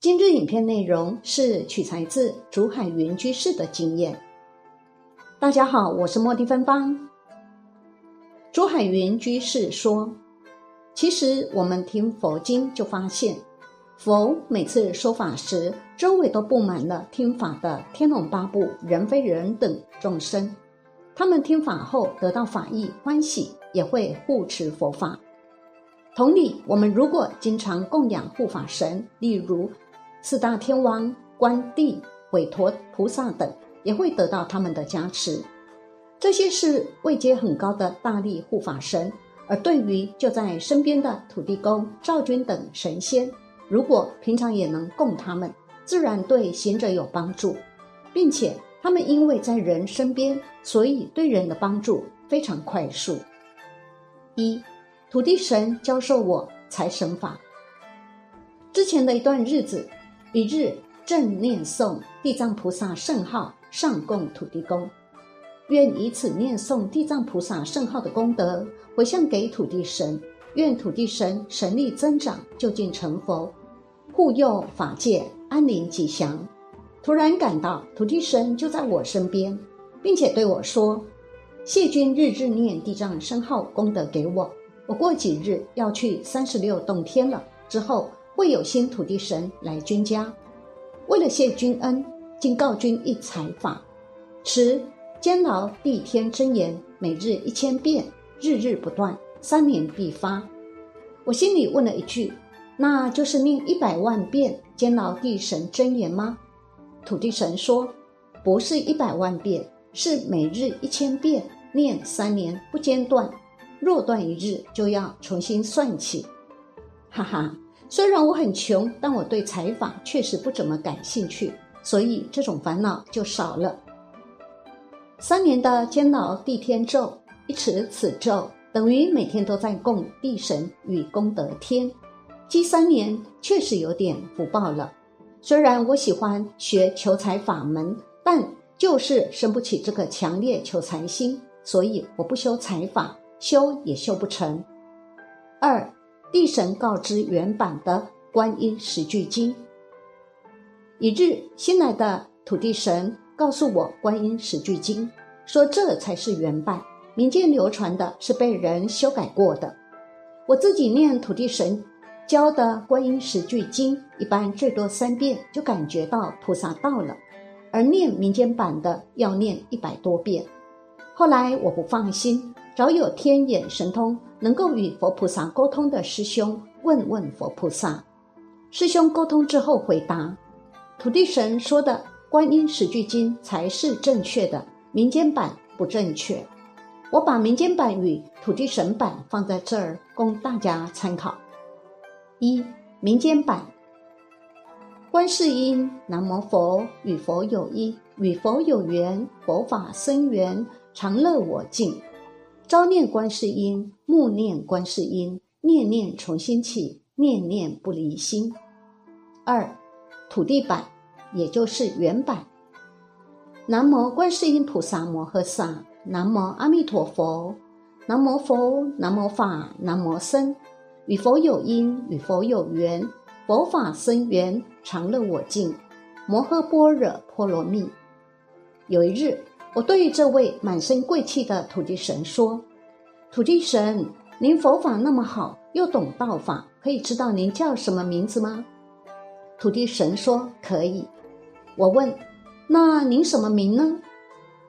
今日影片内容是取材自竹海云居士的经验。大家好，我是莫蒂芬芳。竹海云居士说：“其实我们听佛经就发现，佛每次说法时，周围都布满了听法的天龙八部、人非人等众生。他们听法后得到法益欢喜，也会护持佛法。同理，我们如果经常供养护法神，例如……”四大天王、观帝、韦陀菩萨等也会得到他们的加持。这些是位阶很高的大力护法神，而对于就在身边的土地公、赵君等神仙，如果平常也能供他们，自然对行者有帮助，并且他们因为在人身边，所以对人的帮助非常快速。一土地神教授我财神法，之前的一段日子。一日正念诵地藏菩萨圣号，上供土地公，愿以此念诵地藏菩萨圣号的功德回向给土地神，愿土地神神力增长，就近成佛，护佑法界安宁吉祥。突然感到土地神就在我身边，并且对我说：“谢君日日念地藏圣号功德给我，我过几日要去三十六洞天了，之后。”会有新土地神来君家，为了谢君恩，今告君一财法：持监牢地天真言，每日一千遍，日日不断，三年必发。我心里问了一句：那就是念一百万遍监牢地神真言吗？土地神说：不是一百万遍，是每日一千遍，念三年不间断，若断一日就要重新算起。哈哈。虽然我很穷，但我对财法确实不怎么感兴趣，所以这种烦恼就少了。三年的监牢地天咒，一持此咒，等于每天都在供地神与功德天，积三年确实有点福报了。虽然我喜欢学求财法门，但就是生不起这个强烈求财心，所以我不修财法，修也修不成。二。地神告知原版的观音十句经。一日，新来的土地神告诉我观音十句经，说这才是原版，民间流传的是被人修改过的。我自己念土地神教的观音十句经，一般最多三遍就感觉到菩萨到了，而念民间版的要念一百多遍。后来我不放心，早有天眼神通。能够与佛菩萨沟通的师兄问问佛菩萨，师兄沟通之后回答，土地神说的观音十句经才是正确的，民间版不正确。我把民间版与土地神版放在这儿供大家参考。一民间版，观世音南无佛，与佛有依，与佛有缘，佛法生缘，常乐我净。朝念观世音，暮念观世音，念念从心起，念念不离心。二，土地版，也就是原版。南无观世音菩萨摩诃萨，南无阿弥陀佛，南无佛，南无法，南无僧。与佛有因，与佛有缘，佛法生缘，常乐我净。摩诃般若波罗蜜。有一日。我对于这位满身贵气的土地神说：“土地神，您佛法那么好，又懂道法，可以知道您叫什么名字吗？”土地神说：“可以。”我问：“那您什么名呢？”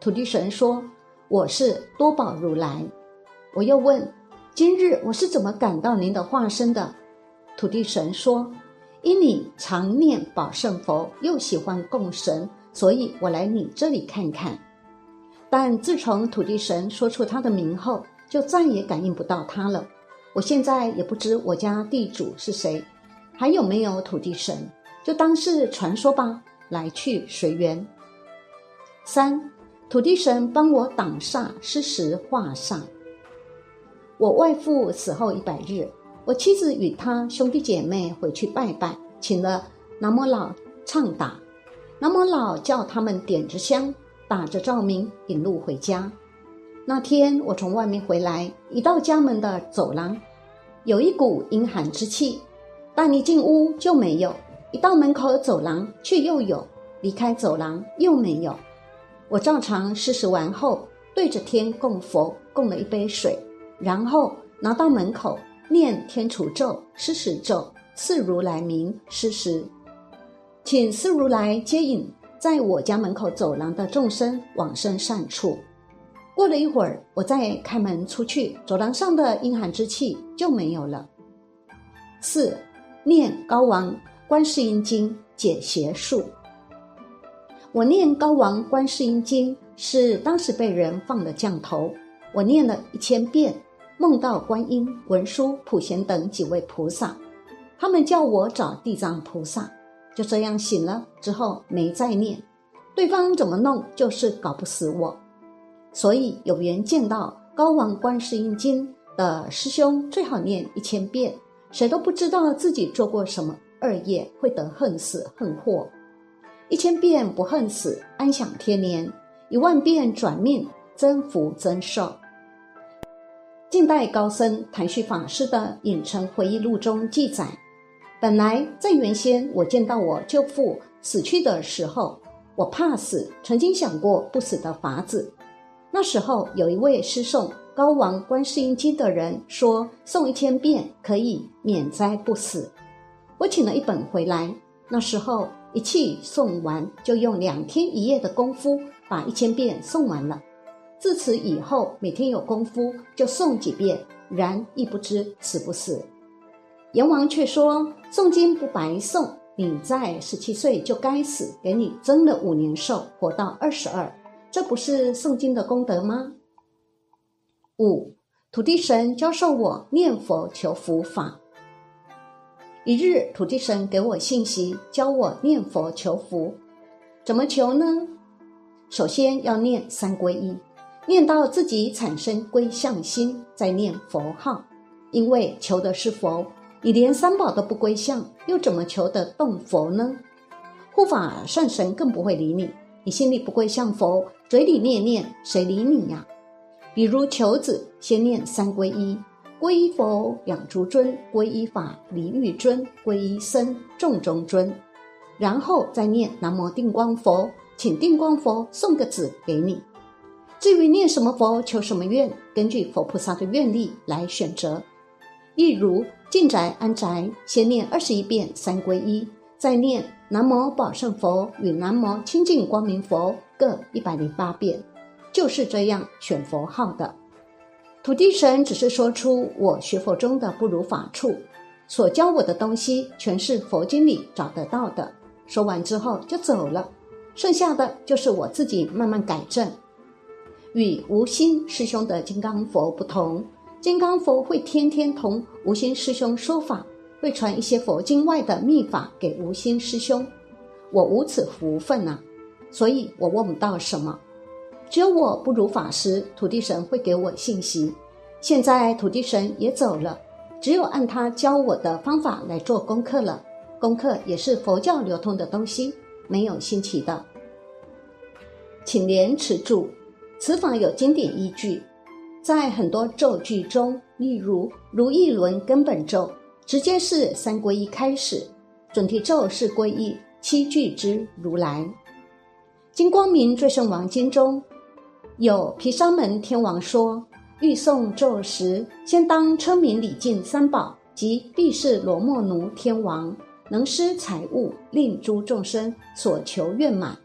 土地神说：“我是多宝如来。”我又问：“今日我是怎么感到您的化身的？”土地神说：“因你常念宝圣佛，又喜欢供神，所以我来你这里看看。”但自从土地神说出他的名后，就再也感应不到他了。我现在也不知我家地主是谁，还有没有土地神，就当是传说吧，来去随缘。三，土地神帮我挡煞、施食化煞。我外父死后一百日，我妻子与他兄弟姐妹回去拜拜，请了南无老唱打，南无老叫他们点着香。打着照明引路回家。那天我从外面回来，一到家门的走廊，有一股阴寒之气，但一进屋就没有。一到门口走廊却又有，离开走廊又没有。我照常施食完后，对着天供佛，供了一杯水，然后拿到门口念天除咒、施食咒，赐如来名施食，请赐如来接引在我家门口走廊的众生往生善处。过了一会儿，我再开门出去，走廊上的阴寒之气就没有了。四念高王观世音经解邪术。我念高王观世音经是当时被人放了降头，我念了一千遍，梦到观音、文殊、普贤等几位菩萨，他们叫我找地藏菩萨，就这样醒了之后没再念，对方怎么弄就是搞不死我。所以有缘见到高王观世音经的师兄，最好念一千遍。谁都不知道自己做过什么恶业，会得恨死恨祸。一千遍不恨死，安享天年；一万遍转命，增福增寿。近代高僧谭旭法师的《影城回忆录》中记载，本来在原先我见到我舅父死去的时候，我怕死，曾经想过不死的法子。那时候有一位师诵高王观世音经的人说，诵一千遍可以免灾不死。我请了一本回来，那时候一气诵完，就用两天一夜的功夫把一千遍诵完了。自此以后，每天有功夫就诵几遍，然亦不知死不死。阎王却说，诵经不白诵，你在十七岁就该死，给你增了五年寿，活到二十二。这不是诵经的功德吗？五土地神教授我念佛求福法。一日，土地神给我信息，教我念佛求福。怎么求呢？首先要念三皈依，念到自己产生归向心，再念佛号。因为求的是佛，你连三宝都不归向，又怎么求得动佛呢？护法善神更不会理你。你心里不归向佛，嘴里念念，谁理你呀？比如求子，先念三皈依：皈依佛两足尊，皈依法离欲尊，皈依僧众中尊。然后再念南无定光佛，请定光佛送个子给你。至于念什么佛，求什么愿，根据佛菩萨的愿力来选择。例如进宅安宅，先念二十一遍三皈依。再念南无宝胜佛与南无清净光明佛各一百零八遍，就是这样选佛号的。土地神只是说出我学佛中的不如法处，所教我的东西全是佛经里找得到的。说完之后就走了，剩下的就是我自己慢慢改正。与无心师兄的金刚佛不同，金刚佛会天天同无心师兄说法。会传一些佛经外的秘法给无心师兄，我无此福分呐，所以我问不到什么。只有我不如法师，土地神会给我信息。现在土地神也走了，只有按他教我的方法来做功课了。功课也是佛教流通的东西，没有新奇的。请连持住，此法有经典依据，在很多咒句中，例如如意轮根本咒。直接是三皈依开始，准提咒是皈依七具之如来。金光明最胜王经中有毗沙门天王说：欲诵咒时，先当称名礼敬三宝及必是罗摩奴天王，能施财物，令诸众生所求愿满。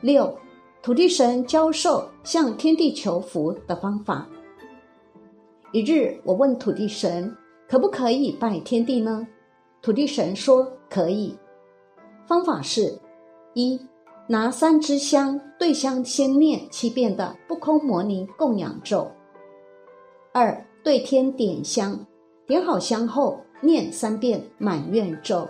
六土地神教授向天地求福的方法。一日，我问土地神。可不可以拜天地呢？土地神说可以。方法是：一拿三支香，对香先念七遍的不空摩尼供养咒；二对天点香，点好香后念三遍满愿咒；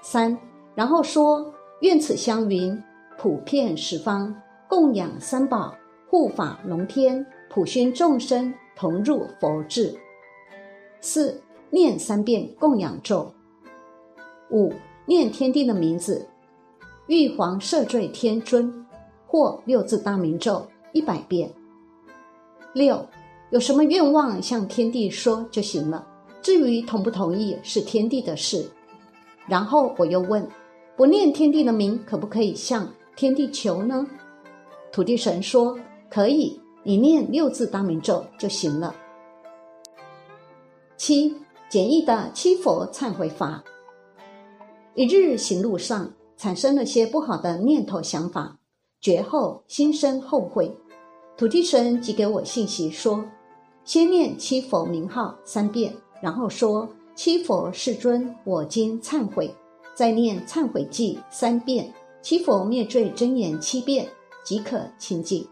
三然后说愿此香云普遍十方，供养三宝，护法龙天，普熏众生同入佛智。四念三遍供养咒。五念天地的名字，玉皇赦罪天尊，或六字大明咒一百遍。六有什么愿望向天地说就行了，至于同不同意是天地的事。然后我又问：不念天地的名，可不可以向天地求呢？土地神说：可以，你念六字大明咒就行了。七简易的七佛忏悔法。一日行路上，产生了些不好的念头想法，觉后心生后悔。土地神即给我信息说：先念七佛名号三遍，然后说七佛世尊，我今忏悔。再念忏悔记三遍，七佛灭罪真言七遍，即可清净。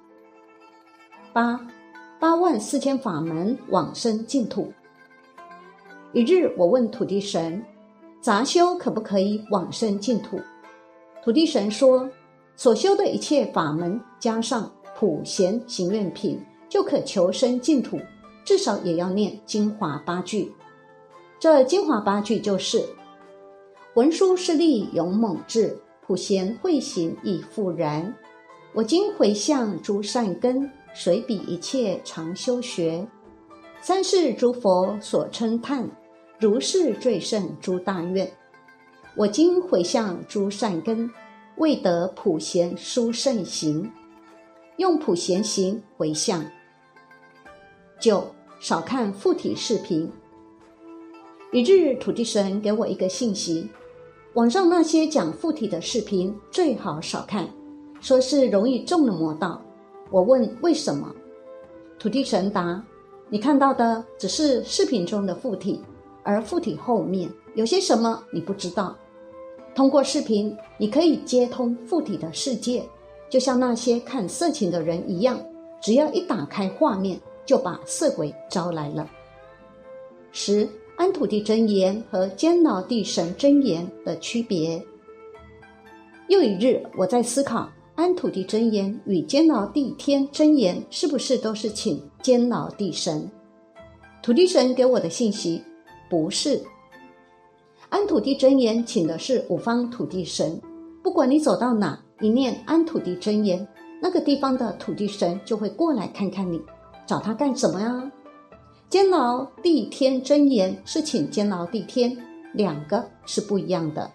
八八万四千法门往生净土。一日，我问土地神：杂修可不可以往生净土？土地神说：所修的一切法门，加上普贤行愿品，就可求生净土。至少也要念精华八句。这精华八句就是：文殊师利勇猛智，普贤慧行已复然。我今回向诸善根，随彼一切常修学。三世诸佛所称叹。如是最胜诸大愿，我今回向诸善根，未得普贤殊胜行，用普贤行回向。九少看附体视频。一日，土地神给我一个信息：网上那些讲附体的视频最好少看，说是容易中了魔道。我问为什么？土地神答：你看到的只是视频中的附体。而附体后面有些什么你不知道？通过视频，你可以接通附体的世界，就像那些看色情的人一样，只要一打开画面，就把色鬼招来了。十安土地真言和监牢地神真言的区别。又一日，我在思考安土地真言与监牢地天真言是不是都是请监牢地神？土地神给我的信息。不是，安土地真言请的是五方土地神。不管你走到哪，一念安土地真言，那个地方的土地神就会过来看看你，找他干什么呀？监牢地天真言是请监牢地天，两个是不一样的。